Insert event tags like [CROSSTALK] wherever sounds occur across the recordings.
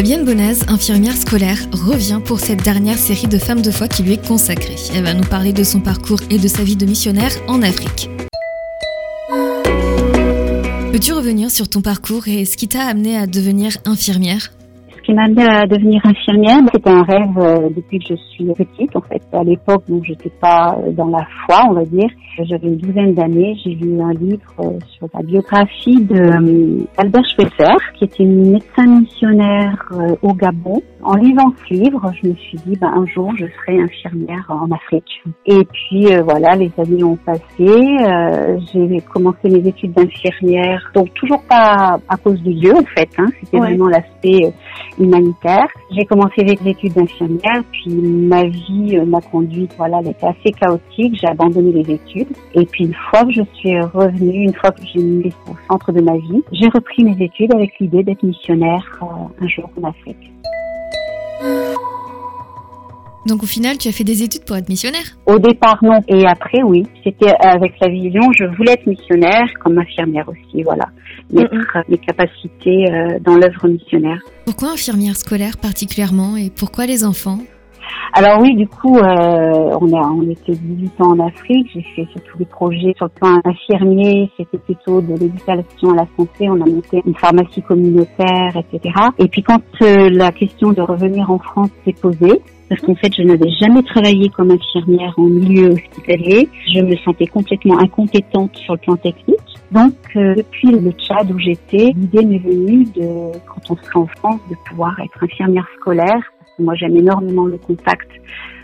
Fabienne Bonaz, infirmière scolaire, revient pour cette dernière série de femmes de foi qui lui est consacrée. Elle va nous parler de son parcours et de sa vie de missionnaire en Afrique. Peux-tu revenir sur ton parcours et ce qui t'a amené à devenir infirmière? M'a amené à devenir infirmière, c'était un rêve euh, depuis que je suis petite. En fait, à l'époque où j'étais pas dans la foi, on va dire, j'avais une douzaine d'années, j'ai lu un livre euh, sur la biographie de euh, Albert Schweitzer, qui était médecin missionnaire au Gabon. En lisant ce livre, je me suis dit, ben, un jour, je serai infirmière en Afrique. Et puis voilà, les années ont passé. j'ai commencé mes études d'infirmière, donc toujours pas à cause de Dieu en fait. Hein, c'était vraiment l'aspect humanitaire. J'ai commencé les études d'infirmière, puis ma vie euh, m'a conduite, voilà, elle était assez chaotique. J'ai abandonné les études. Et puis une fois que je suis revenue, une fois que j'ai mis au centre de ma vie, j'ai repris mes études avec l'idée d'être missionnaire euh, un jour en Afrique. Donc au final, tu as fait des études pour être missionnaire Au départ, non. Et après, oui. C'était avec la vision, je voulais être missionnaire comme infirmière aussi, voilà. Mettre mes capacités euh, dans l'œuvre missionnaire. Pourquoi infirmière scolaire particulièrement et pourquoi les enfants? Alors oui, du coup, euh, on, a, on était 18 ans en Afrique. J'ai fait surtout des projets sur le plan infirmier. C'était plutôt de l'éducation à la santé. On a monté une pharmacie communautaire, etc. Et puis quand euh, la question de revenir en France s'est posée, parce qu'en fait, je n'avais jamais travaillé comme infirmière en milieu hospitalier. Je me sentais complètement incompétente sur le plan technique. Donc, euh, depuis le Tchad où j'étais, l'idée m'est venue de, quand on serait en France, de pouvoir être infirmière scolaire. Moi, j'aime énormément le contact.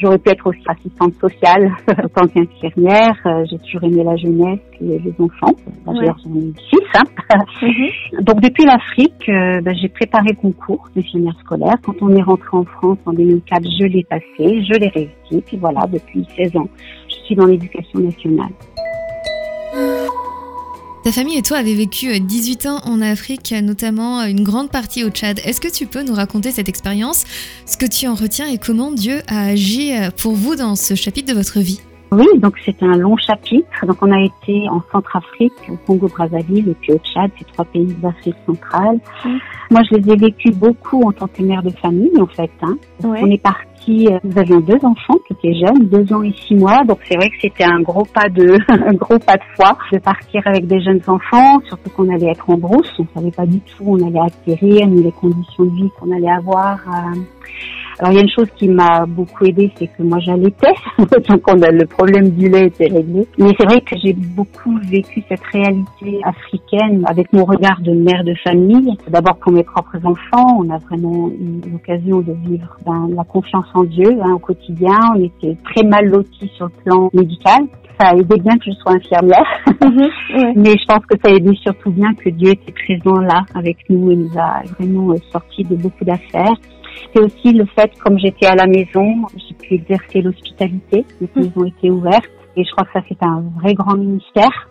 J'aurais pu être aussi assistante sociale [LAUGHS] en tant qu'infirmière. Euh, j'ai toujours aimé la jeunesse et les enfants. D'ailleurs, j'en ai six. Hein. [LAUGHS] Donc, depuis l'Afrique, euh, ben, j'ai préparé le concours d'infirmière scolaire. Quand on est rentré en France en 2004, je l'ai passé, je l'ai réussi. Puis voilà, depuis 16 ans, je suis dans l'éducation nationale. Ta famille et toi avez vécu 18 euh, ans en Afrique, notamment euh, une grande partie au Tchad. Est-ce que tu peux nous raconter cette expérience, ce que tu en retiens et comment Dieu a agi euh, pour vous dans ce chapitre de votre vie? Oui, donc c'est un long chapitre. Donc on a été en Centrafrique, au Congo-Brazzaville et puis au Tchad, ces trois pays d'Afrique centrale. Moi, je les ai vécus beaucoup en tant que mère de famille, en fait. Hein. On est parti, euh, nous avions deux enfants qui étaient jeunes, deux ans et six mois. Donc c'est vrai que c'était un gros pas de, [LAUGHS] un gros pas de foi de partir avec des jeunes enfants, surtout qu'on allait être en brousse. On savait pas du tout où on allait atterrir, ni les conditions de vie qu'on allait avoir. Euh, alors il y a une chose qui m'a beaucoup aidée, c'est que moi j'allaitais, [LAUGHS] donc on a le problème du lait était réglé. Mais c'est vrai que j'ai beaucoup vécu cette réalité africaine avec mon regard de mère de famille. D'abord pour mes propres enfants, on a vraiment eu l'occasion de vivre ben, la confiance en Dieu hein, au quotidien. On était très mal lotis sur le plan médical ça a aidé bien que je sois infirmière, mhm, [LAUGHS] mais je pense que ça a aidé surtout bien que Dieu était présent là avec nous et nous a vraiment sorti de beaucoup d'affaires. C'est aussi le fait, comme j'étais à la maison, j'ai pu exercer l'hospitalité. Les maisons ont été ouvertes et je crois que ça c'est un vrai grand ministère.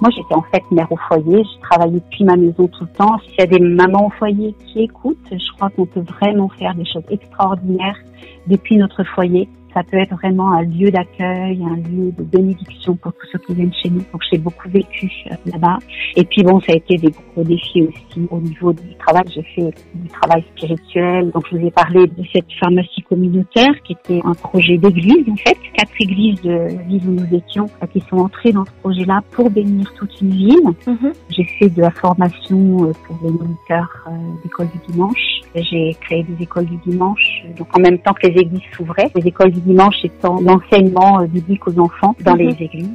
Moi, j'étais en fait mère au foyer. Je travaillais depuis ma maison tout le temps. S'il y a des mamans au foyer qui écoutent, je crois qu'on peut vraiment faire des choses extraordinaires depuis notre foyer ça peut être vraiment un lieu d'accueil, un lieu de bénédiction pour tous ceux qui viennent chez nous. Donc j'ai beaucoup vécu euh, là-bas. Et puis bon, ça a été des gros défis aussi au niveau du travail. J'ai fait du travail spirituel. Donc je vous ai parlé de cette pharmacie communautaire qui était un projet d'église en fait. Quatre églises de la ville où nous étions euh, qui sont entrées dans ce projet-là pour bénir toute une ville. Mm-hmm. J'ai fait de la formation euh, pour les moniteurs d'école du dimanche. J'ai créé des écoles du dimanche. Donc en même temps que les églises s'ouvraient, les écoles du dimanche étant l'enseignement euh, biblique aux enfants dans les mhm. églises.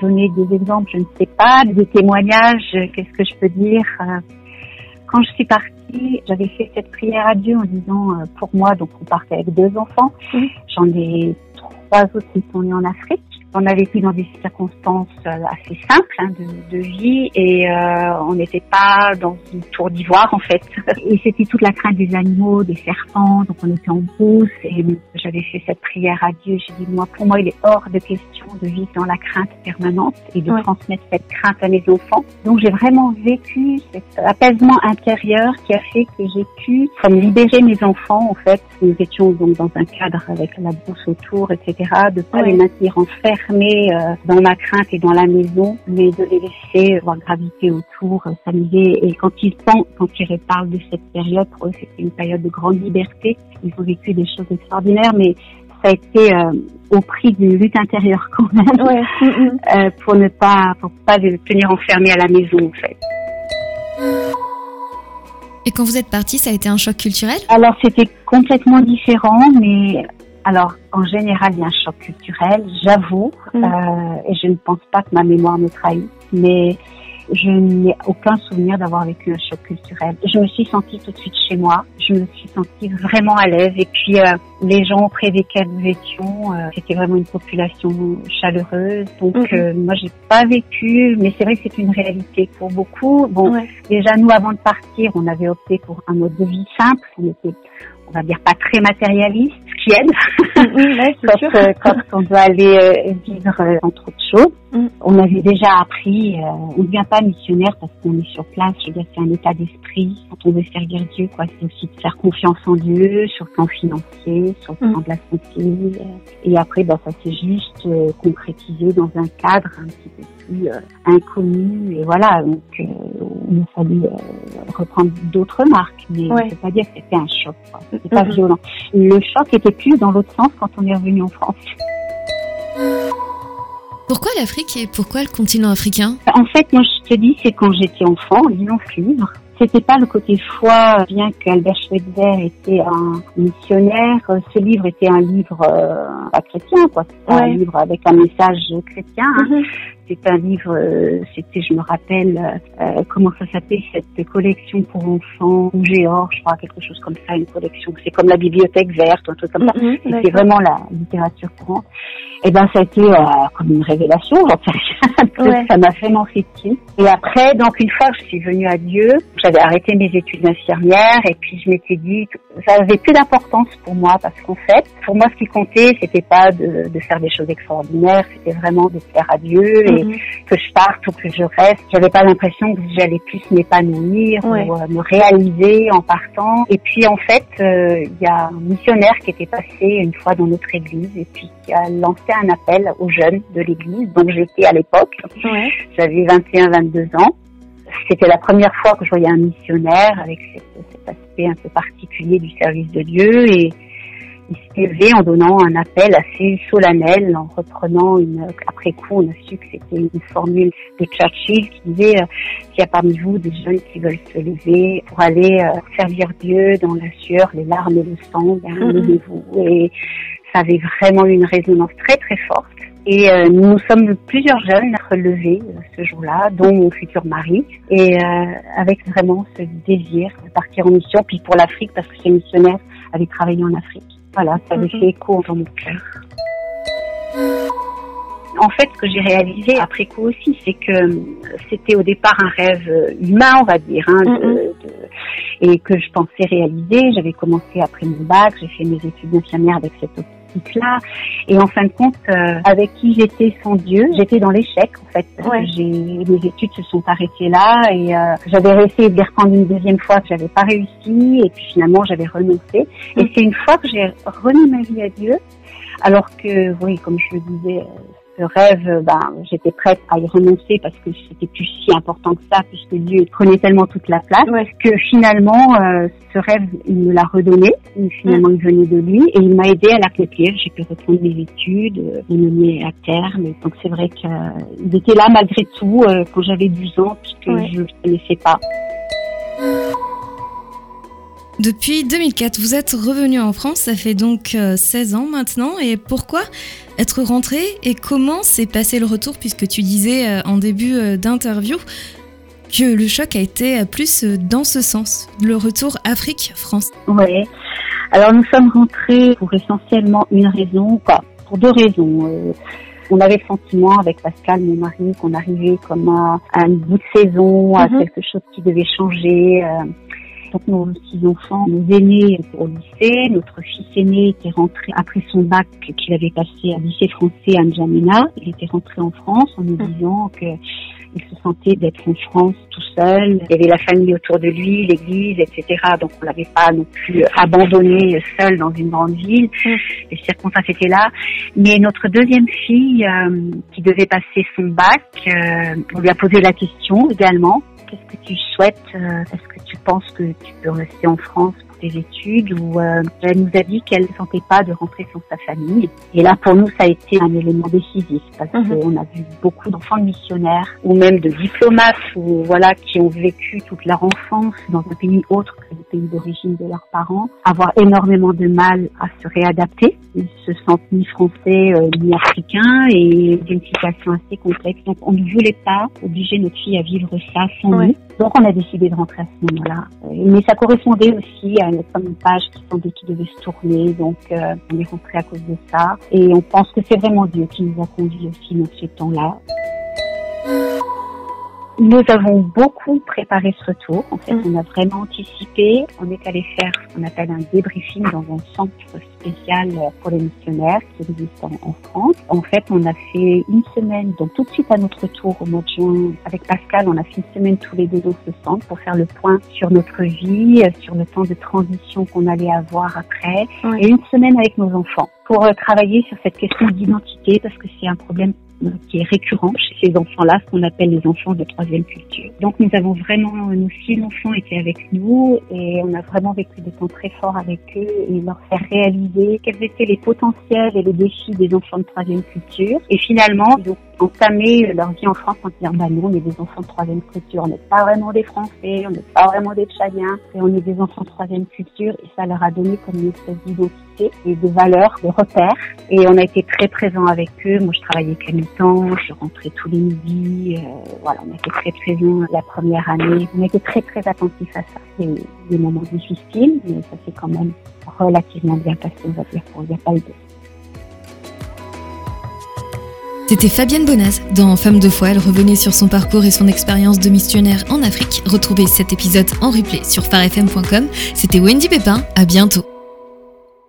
Donner des exemples, je ne sais pas, des témoignages, euh, qu'est-ce que je peux dire euh, Quand je suis partie, j'avais fait cette prière à Dieu en disant, pour moi, donc on partait avec deux enfants, j'en ai trois autres qui sont nés en Afrique. On a vécu dans des circonstances euh, assez simples hein, de, de, vie et euh, on n'était pas dans une tour d'ivoire en fait. [LAUGHS] Et c'était toute la crainte des animaux, des serpents, donc on était en brousse et j'avais fait cette prière à Dieu. J'ai dit moi, pour moi, il est hors de question de vivre dans la crainte permanente et de transmettre cette crainte à mes enfants. Donc j'ai vraiment vécu cet apaisement intérieur qui a fait que j'ai pu comme libérer mes enfants en fait. Nous étions donc dans un cadre avec la brousse autour, etc. De pas les maintenir en fer euh, dans ma crainte et dans la maison, mais de les laisser voir graviter autour, euh, s'amuser. Et quand ils pensent, quand ils parlent de cette période, pour eux, c'était une période de grande liberté. Ils ont vécu des choses extraordinaires, mais ça a été euh, au prix d'une lutte intérieure quand même, ouais. [LAUGHS] euh, pour ne pas, pour pas les tenir enfermés à la maison en fait. Et quand vous êtes parti, ça a été un choc culturel? Alors c'était complètement différent, mais alors en général il y a un choc culturel, j'avoue, mm. euh, et je ne pense pas que ma mémoire me trahit, mais je n'ai aucun souvenir d'avoir vécu un choc culturel. Je me suis sentie tout de suite chez moi. Je me suis sentie vraiment à l'aise. Et puis euh, les gens auprès desquels nous étions, euh, c'était vraiment une population chaleureuse. Donc euh, moi j'ai pas vécu, mais c'est vrai que c'est une réalité pour beaucoup. Bon, déjà nous avant de partir, on avait opté pour un mode de vie simple. On était on va dire pas très matérialiste, ce qui aide [LAUGHS] quand, euh, quand, on doit aller euh, vivre euh, entre autres choses. Mm. On avait déjà appris, on ne devient pas missionnaire parce qu'on est sur place, je veux dire c'est un état d'esprit. Quand on veut servir Dieu, quoi, c'est aussi de faire confiance en Dieu sur le plan financier, sur le plan mm. de la santé. et après, bah, ça s'est juste concrétisé dans un cadre un petit peu plus inconnu. Et voilà, donc il a fallu reprendre d'autres marques, mais ouais. ne peut pas dire que c'était un choc. C'était pas violent. Le choc était plus dans l'autre sens quand on est revenu en France. Pourquoi l'Afrique et pourquoi le continent africain? En fait, moi je te dis, c'est quand j'étais enfant, lisant ce livre, c'était pas le côté foi, bien qu'Albert Schweitzer était un missionnaire. Ce livre était un livre euh, pas chrétien, quoi. un livre avec un message chrétien. Hein. Mhm. C'est un livre, euh, c'était, je me rappelle, euh, comment ça s'appelait, cette collection pour enfants, rouge et or, je crois, quelque chose comme ça, une collection. C'est comme la bibliothèque verte, un truc comme ça. Mhm, c'était vraiment la littérature courante. Et eh ben, ça a été euh, comme une révélation, j'en sais rien. Ça m'a vraiment fait Et après, donc, une fois que je suis venue à Dieu, j'avais arrêté mes études d'infirmière et puis je m'étais dit, ça avait plus d'importance pour moi parce qu'en fait, pour moi, ce qui comptait, c'était pas de, de faire des choses extraordinaires, c'était vraiment de faire à Dieu et que je parte ou que je reste. J'avais pas l'impression que j'allais plus m'épanouir ou euh, me réaliser en partant. Et puis en fait, euh, il y a un missionnaire qui était passé une fois dans notre église et puis qui a lancé un appel aux jeunes de l'église. Donc j'étais à l'époque, j'avais 21-22 ans. C'était la première fois que je voyais un missionnaire avec cet aspect un peu particulier du service de Dieu et il s'est élevé en donnant un appel assez solennel, en reprenant une, après coup, on a su que c'était une formule de Churchill qui disait, euh, s'il y a parmi vous des jeunes qui veulent se lever pour aller euh, servir Dieu dans la sueur, les larmes et le sang, ben, mm-hmm. vous Et ça avait vraiment une résonance très très forte. Et euh, nous sommes plusieurs jeunes à relever ce jour-là, dont mon futur mari, et avec vraiment ce désir de partir en mission, puis pour l'Afrique, parce que ces missionnaires avaient travaillé en Afrique. Voilà, ça avait mhm. fait écho dans mon cœur. En fait, ce que j'ai réalisé après coup aussi, c'est que c'était au départ un rêve humain, on va dire, hein, mhm. et que je pensais réaliser. J'avais commencé après mon bac, j'ai fait mes études d'infirmière avec cette Et en fin de compte, euh, avec qui j'étais sans Dieu, j'étais dans l'échec en fait. J'ai mes études se sont arrêtées là et euh, j'avais essayé de les reprendre une deuxième fois que j'avais pas réussi et puis finalement j'avais renoncé. Et mm. c'est une fois que j'ai remis ma vie à Dieu, alors que oui, comme je le disais, ce rêve, ben, j'étais prête à y renoncer parce que c'était plus si important que ça, puisque Dieu prenait tellement toute la place, que finalement, euh, ce rêve, il me l'a redonné. Et finalement, il venait de lui et il m'a aidé à l'accomplir. J'ai pu reprendre mes études, euh, les mener à terme. Donc c'est vrai qu'il euh, était là malgré tout euh, quand j'avais 12 ans, puisque je ne le connaissais pas. Depuis 2004, vous êtes revenu en France, ça fait donc 16 ans maintenant. Et pourquoi être rentré et comment s'est passé le retour puisque tu disais euh, en début euh, d'interview que le choc a été euh, plus dans ce sens, le retour Afrique-France? Oui. Alors nous sommes rentrés pour essentiellement une raison, quoi, pour deux raisons. on avait le sentiment avec Pascal, mon mari, qu'on arrivait comme à, un bout de saison, à mhm. quelque chose qui devait changer. Donc nos six enfants, nos aînés au lycée, notre fils aîné était rentré après son bac qu'il avait passé à lycée français à N'Djamena. Il était rentré en France en nous disant que Il se sentait d'être en France tout seul. Il y avait la famille autour de lui, l'église, etc. Donc on l'avait pas non plus abandonné seul dans une grande ville. Mm. Les circonstances étaient là. Mais notre deuxième fille, euh, qui devait passer son bac, euh, on lui a posé la question également. Qu'est-ce que tu souhaites euh, Est-ce que tu penses que tu peux rester en France études où euh, elle nous a dit qu'elle ne sentait pas de rentrer sans sa famille. Et là, pour nous, ça a été un élément décisif parce mhm. qu'on a vu beaucoup d'enfants de missionnaires ou même de diplomates ou voilà qui ont vécu toute leur enfance dans un pays autre que le pays d'origine de leurs parents, avoir énormément de mal à se réadapter. Ils se sentent ni français euh, ni africains et d'une situation assez complexe. Donc, on ne voulait pas obliger notre fille à vivre ça sans nous. Donc, on a décidé de rentrer à ce moment-là. Mais ça correspondait aussi à une comme une page qui semblait qui devait se tourner, donc euh, on est rentré à cause de ça. Et on pense que c'est vraiment Dieu qui nous a conduits aussi dans ce temps-là. Nous avons beaucoup préparé ce retour. En fait, mm. on a vraiment anticipé. On est allé faire ce qu'on appelle un débriefing dans un centre spécial pour les missionnaires qui existe en, France. En fait, on a fait une semaine, donc tout de suite à notre retour au mois de juin, avec Pascal, on a fait une semaine tous les deux dans ce centre pour faire le point sur notre vie, sur le temps de transition qu'on allait avoir après, et une semaine avec nos enfants pour euh, travailler sur cette question d'identité parce que c'est un problème qui est récurrent chez ces enfants-là, ce qu'on appelle les enfants de troisième culture. Donc nous avons vraiment, nos six enfants étaient avec nous et on a vraiment vécu des temps très forts avec eux et leur faire réaliser quels étaient les potentiels et les défis des enfants de troisième culture. Et finalement, entamé leur vie en France en disant, bah nous, on est des enfants de troisième culture, on n'est pas vraiment des Français, on n'est pas vraiment des Tchadiens, et on est des enfants de troisième culture et ça leur a donné comme une espèce d'identité et de valeurs, de repères. Et on a été très présents avec eux. Moi, je travaillais qu'à mi-temps, je rentrais tous les midis. Euh, voilà, on a été très présents la première année. On était très, très attentifs à ça. C'est des moments difficiles, mais ça s'est quand même relativement bien passé, on va dire, il n'y a pas eu de c'était Fabienne Bonaz. Dans Femme de foi, elle revenait sur son parcours et son expérience de missionnaire en Afrique. Retrouvez cet épisode en replay sur farfm.com. C'était Wendy Pépin. À bientôt.